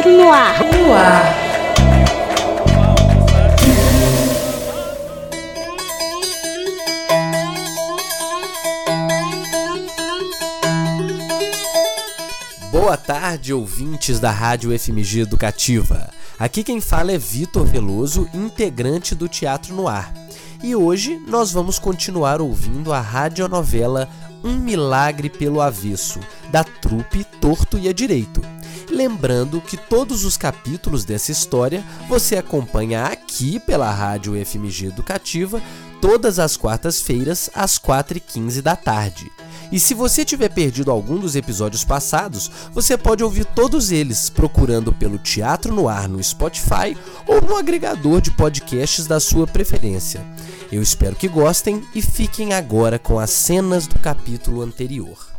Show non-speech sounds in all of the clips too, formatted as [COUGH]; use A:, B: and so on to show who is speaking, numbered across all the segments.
A: Teatro no ar.
B: No ar.
C: Boa tarde, ouvintes da Rádio FMG Educativa. Aqui quem fala é Vitor Veloso, integrante do Teatro no Ar. E hoje nós vamos continuar ouvindo a radionovela Um Milagre pelo Avesso, da trupe Torto e a Direito. Lembrando que todos os capítulos dessa história você acompanha aqui pela Rádio FMG Educativa todas as quartas-feiras às 4h15 da tarde. E se você tiver perdido algum dos episódios passados, você pode ouvir todos eles procurando pelo Teatro no Ar no Spotify ou no agregador de podcasts da sua preferência. Eu espero que gostem e fiquem agora com as cenas do capítulo anterior.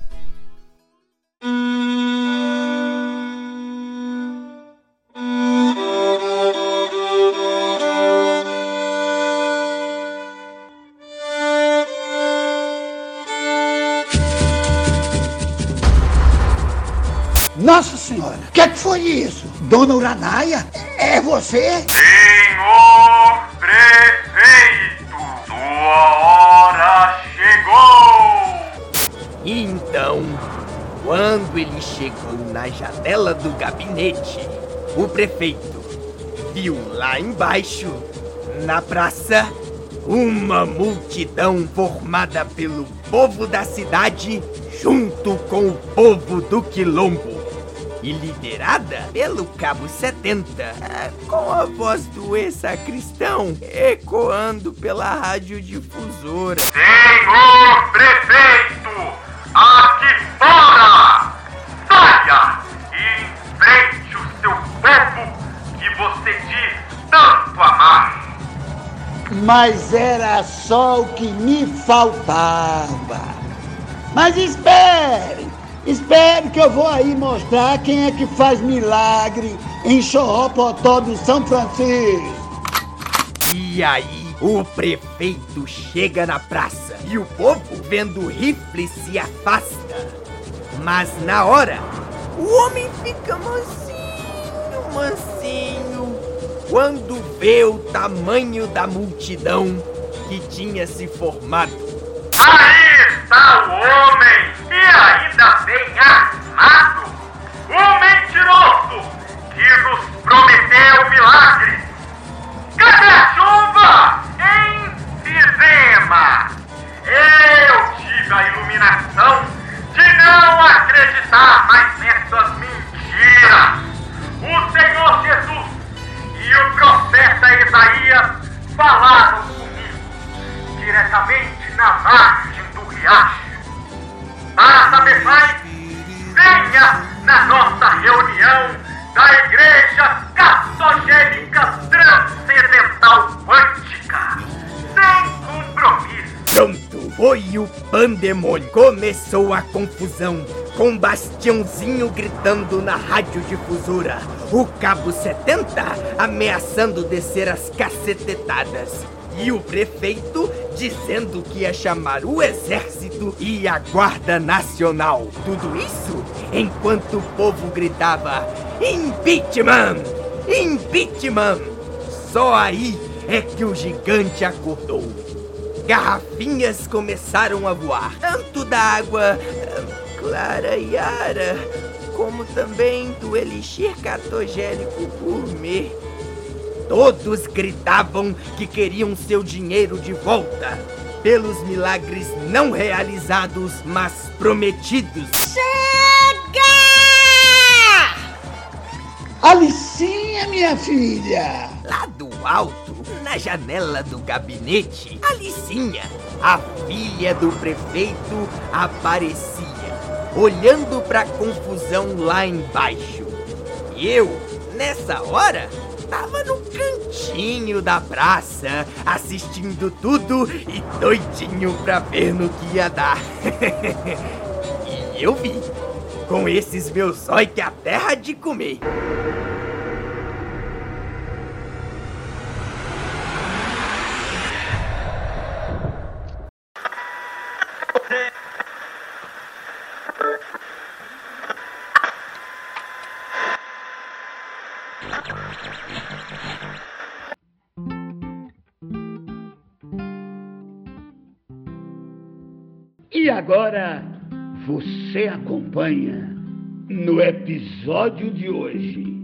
D: Nossa Senhora, o que, é que foi isso? Dona Uranaia, é você?
E: Senhor prefeito, sua hora chegou!
F: Então, quando ele chegou na janela do gabinete, o prefeito viu lá embaixo, na praça, uma multidão formada pelo povo da cidade junto com o povo do quilombo e liderada pelo Cabo 70, é, com a voz do ex-sacristão ecoando pela radiodifusora.
E: Senhor prefeito, aqui fora! Saia e enfrente o seu povo que você diz tanto amar.
D: Mas era só o que me faltava. Mas espere! Espere que eu vou aí mostrar quem é que faz milagre em Xorropotó do São Francisco.
F: E aí, o prefeito chega na praça e o povo, vendo o rifle, se afasta. Mas na hora, o homem fica mansinho, mansinho, quando vê o tamanho da multidão que tinha se formado.
E: Aí está o homem bem armado, o mentiroso que nos prometeu milagres. Cadê a chuva em Fizema? Eu tive a iluminação de não acreditar mais nessas mentiras. O Senhor Jesus e o profeta Isaías falaram comigo diretamente na margem do riacho.
F: Pandemônio. Começou a confusão, com Bastiãozinho gritando na radiodifusora, o Cabo 70 ameaçando descer as cacetetadas. E o prefeito dizendo que ia chamar o exército e a guarda nacional. Tudo isso enquanto o povo gritava: Impeachment! Impeachment! Só aí é que o gigante acordou. Garrafinhas começaram a voar, tanto da água clara e ara, como também do elixir catogênico gourmet. Todos gritavam que queriam seu dinheiro de volta, pelos milagres não realizados, mas prometidos.
D: Alicinha, minha filha!
F: Lá do alto, na janela do gabinete, Alicinha, a filha do prefeito, aparecia, olhando para a confusão lá embaixo. E eu, nessa hora, tava no cantinho da praça, assistindo tudo e doidinho pra ver no que ia dar. [LAUGHS] e eu vi, com esses meus olhos que a terra de comer.
D: Agora você acompanha no episódio de hoje,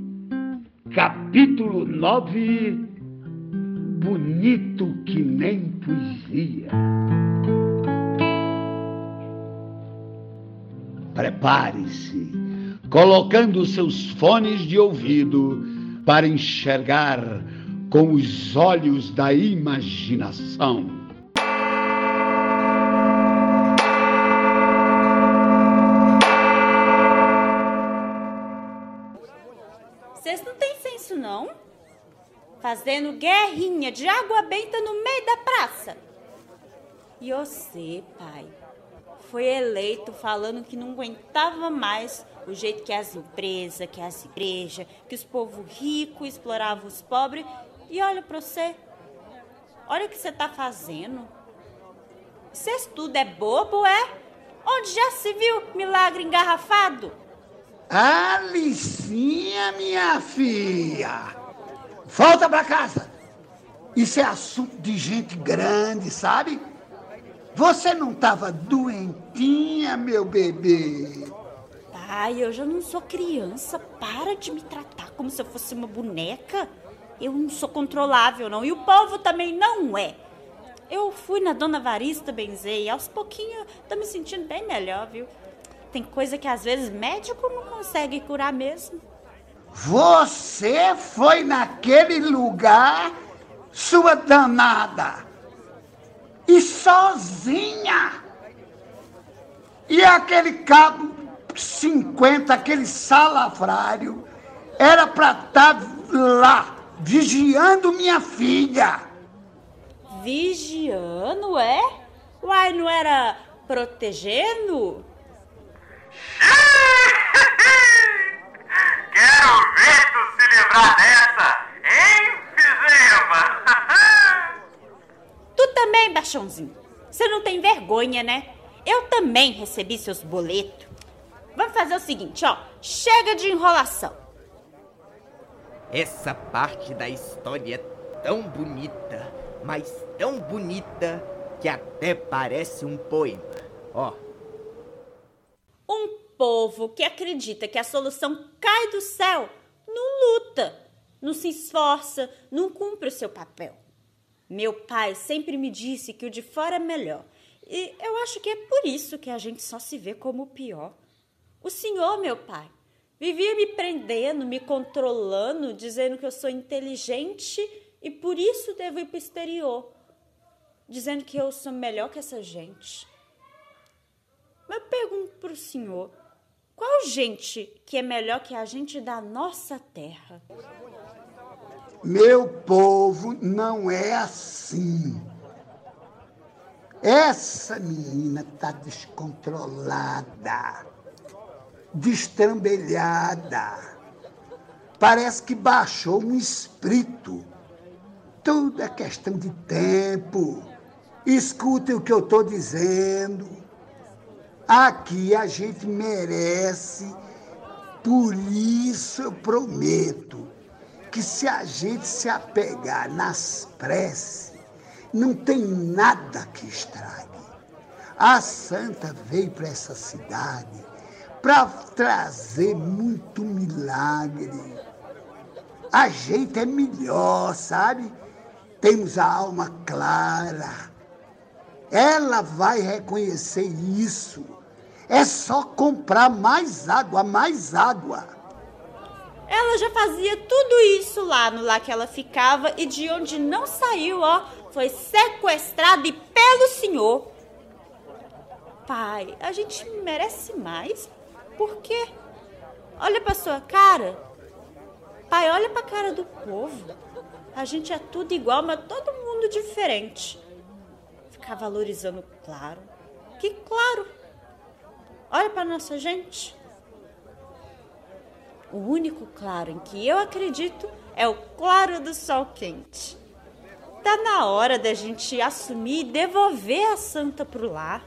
D: capítulo 9 Bonito que nem poesia. Prepare-se, colocando seus fones de ouvido para enxergar com os olhos da imaginação.
A: Fazendo guerrinha de água benta no meio da praça. E você, pai, foi eleito falando que não aguentava mais o jeito que as empresas, que as igrejas, que os povos ricos exploravam os pobres. E olha pra você. Olha o que você tá fazendo. Vocês tudo é bobo, é? Onde já se viu milagre engarrafado?
D: Alicinha, minha filha, volta pra casa. Isso é assunto de gente grande, sabe? Você não estava doentinha, meu bebê?
A: Pai, eu já não sou criança. Para de me tratar como se eu fosse uma boneca. Eu não sou controlável, não. E o povo também não é. Eu fui na dona Varista benzer e aos pouquinhos tô me sentindo bem melhor, viu? Tem coisa que às vezes médico não consegue curar mesmo.
D: Você foi naquele lugar, sua danada, e sozinha. E aquele cabo 50, aquele salafrário, era para estar tá lá, vigiando minha filha.
A: Vigiando, é? Uai, não era protegendo? [LAUGHS]
E: Quero ver tu se livrar dessa, hein, Fizema? [LAUGHS]
A: tu também, baixãozinho. Você não tem vergonha, né? Eu também recebi seus boletos. Vamos fazer o seguinte, ó. Chega de enrolação.
F: Essa parte da história é tão bonita, mas tão bonita que até parece um poema. Ó.
A: Um povo que acredita que a solução cai do céu não luta, não se esforça, não cumpre o seu papel. Meu pai sempre me disse que o de fora é melhor. E eu acho que é por isso que a gente só se vê como o pior. O senhor, meu pai, vivia me prendendo, me controlando, dizendo que eu sou inteligente e por isso devo ir para o exterior, dizendo que eu sou melhor que essa gente. Mas eu pergunto para o senhor, qual gente que é melhor que a gente da nossa terra?
D: Meu povo não é assim. Essa menina tá descontrolada, destrambelhada. Parece que baixou um espírito. Tudo é questão de tempo. Escutem o que eu estou dizendo. Aqui a gente merece, por isso eu prometo que se a gente se apegar nas preces, não tem nada que estrague. A santa veio para essa cidade para trazer muito milagre. A gente é melhor, sabe? Temos a alma clara. Ela vai reconhecer isso é só comprar mais água, mais água.
A: Ela já fazia tudo isso lá no lá que ela ficava e de onde não saiu, ó, foi sequestrada pelo senhor. Pai, a gente merece mais. Por quê? Olha pra sua cara. Pai, olha pra cara do povo. A gente é tudo igual, mas todo mundo diferente. Ficar valorizando claro. Que claro. Olha para nossa gente. O único claro em que eu acredito é o claro do sol quente. Tá na hora da gente assumir e devolver a santa pro lar.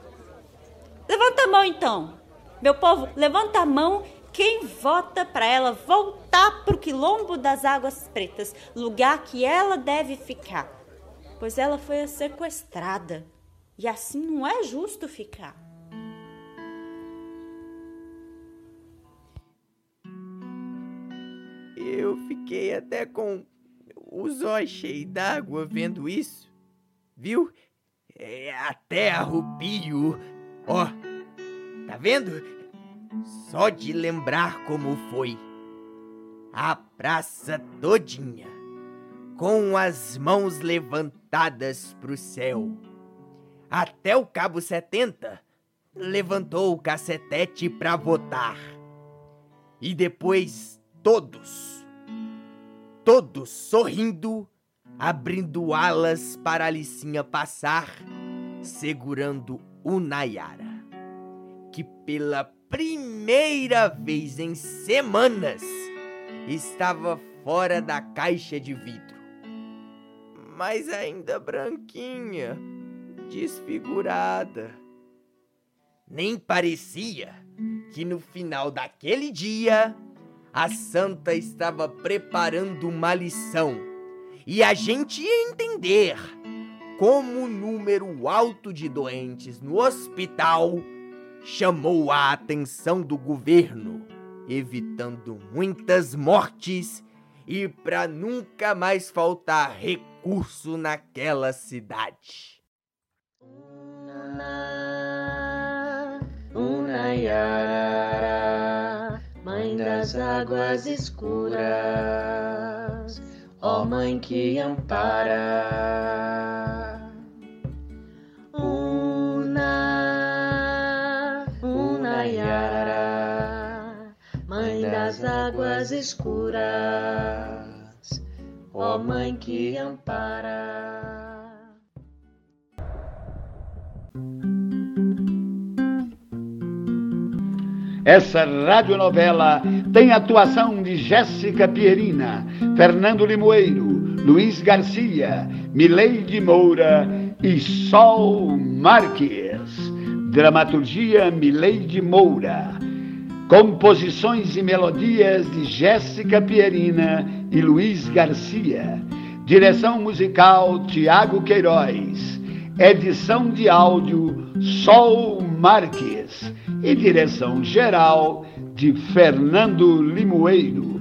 A: Levanta a mão então. Meu povo, levanta a mão quem vota para ela voltar pro quilombo das águas pretas, lugar que ela deve ficar. Pois ela foi sequestrada. E assim não é justo ficar.
F: Fiquei até com os olhos cheios d'água vendo isso. Viu? É até arrepio. Ó, tá vendo? Só de lembrar como foi. A praça todinha, com as mãos levantadas pro céu. Até o cabo 70 levantou o cacetete pra votar. E depois todos, todos sorrindo, abrindo alas para a Licinha passar, segurando o Nayara, que pela primeira vez em semanas estava fora da caixa de vidro, mas ainda branquinha, desfigurada. Nem parecia que no final daquele dia a santa estava preparando uma lição e a gente ia entender como o número alto de doentes no hospital chamou a atenção do governo, evitando muitas mortes e para nunca mais faltar recurso naquela cidade.
B: Unayara, mãe das águas escuras, ó mãe que ampara. Una, Unayara, mãe das águas escuras, ó mãe que ampara.
D: Essa radionovela tem atuação de Jéssica Pierina, Fernando Limoeiro, Luiz Garcia, Mileide Moura e Sol Marques. Dramaturgia Mileide Moura. Composições e melodias de Jéssica Pierina e Luiz Garcia. Direção musical Tiago Queiroz. Edição de áudio Sol Marques e direção geral de Fernando Limoeiro.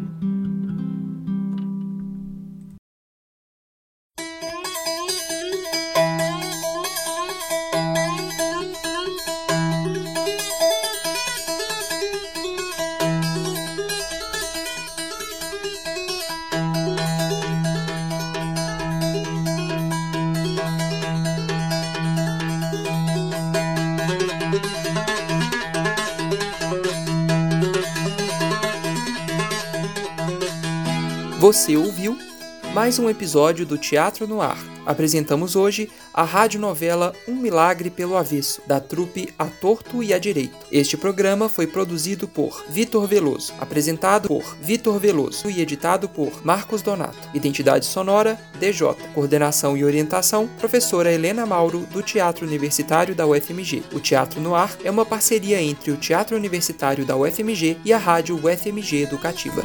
G: Você ouviu mais um episódio do Teatro no Ar. Apresentamos hoje a radionovela Um Milagre pelo Avesso, da trupe A Torto e a Direito. Este programa foi produzido por Vitor Veloso, apresentado por Vitor Veloso e editado por Marcos Donato. Identidade sonora DJ. Coordenação e orientação professora Helena Mauro do Teatro Universitário da UFMG. O Teatro no Ar é uma parceria entre o Teatro Universitário da UFMG e a Rádio UFMG Educativa.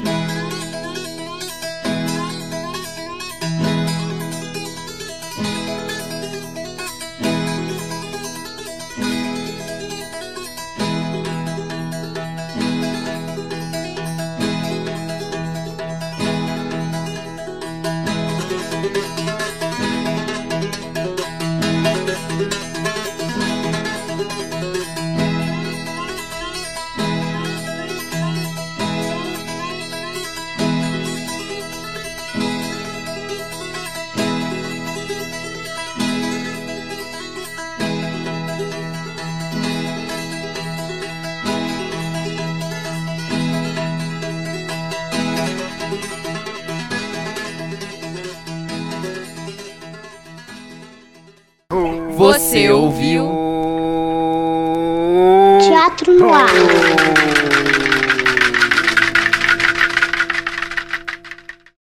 H: Você ouviu?
I: Teatro no ar.